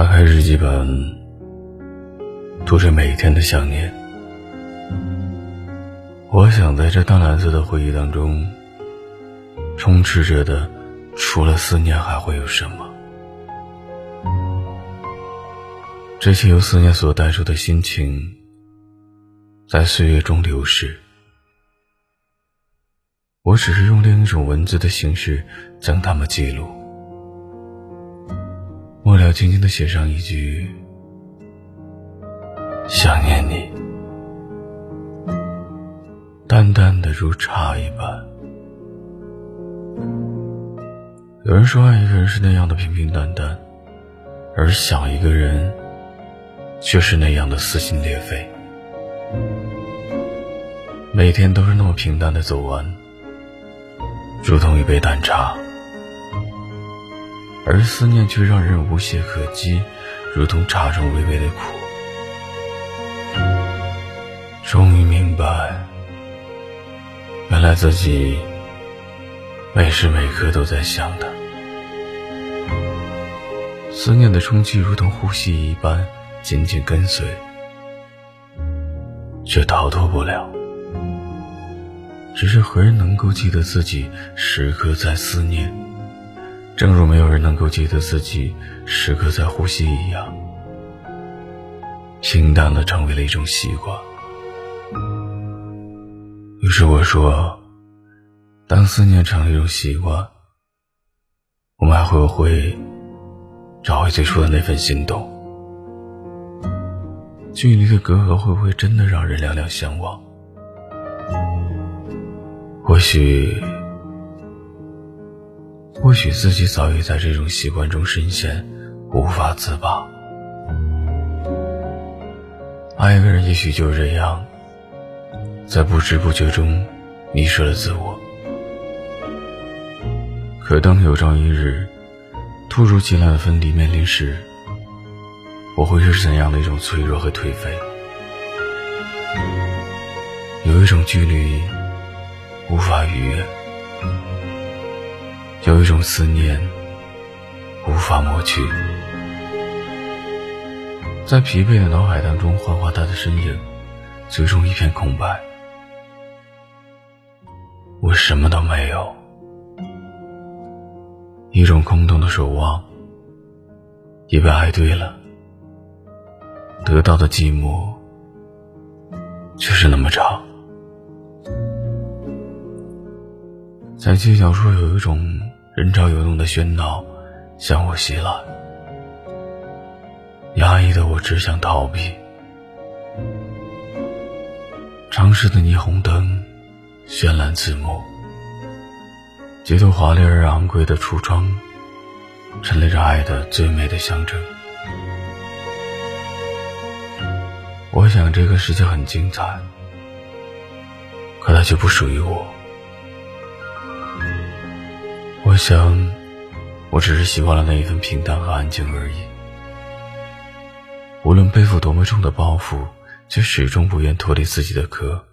打开日记本，读着每一天的想念。我想在这淡蓝色的回忆当中，充斥着的，除了思念还会有什么？这些由思念所带出的心情，在岁月中流逝。我只是用另一种文字的形式将它们记录。末了，轻轻的写上一句：“想念你。”淡淡的如茶一般。有人说，爱一个人是那样的平平淡淡，而想一个人，却是那样的撕心裂肺。每天都是那么平淡的走完，如同一杯淡茶。而思念却让人无懈可击，如同茶中微微的苦。终于明白，原来自己每时每刻都在想他。思念的冲击如同呼吸一般，紧紧跟随，却逃脱不了。只是何人能够记得自己时刻在思念？正如没有人能够记得自己时刻在呼吸一样，平淡的成为了一种习惯。于是我说，当思念成了一种习惯，我们还会不会找回最初的那份心动？距离的隔阂会不会真的让人两两相望？或许。或许自己早已在这种习惯中深陷，无法自拔。爱一个人，也许就是这样，在不知不觉中迷失了自我。可当有朝一日，突如其来的分离面临时，我会是怎样的一种脆弱和颓废？有一种距离，无法逾越。有一种思念无法抹去，在疲惫的脑海当中幻化他的身影，最终一片空白。我什么都没有，一种空洞的守望，也被爱对了，得到的寂寞却是那么长。在街角处有一种。人潮涌动的喧闹向我袭来，压抑的我只想逃避。城市的霓虹灯绚烂刺目，街头华丽而昂贵的橱窗陈列着爱的最美的象征。我想这个世界很精彩，可它却不属于我。我想，我只是习惯了那一份平淡和安静而已。无论背负多么重的包袱，却始终不愿脱离自己的壳。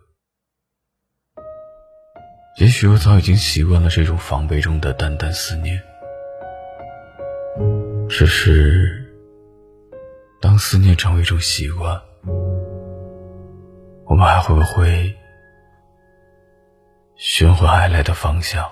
也许我早已经习惯了这种防备中的淡淡思念。只是，当思念成为一种习惯，我们还会不会寻回爱来的方向？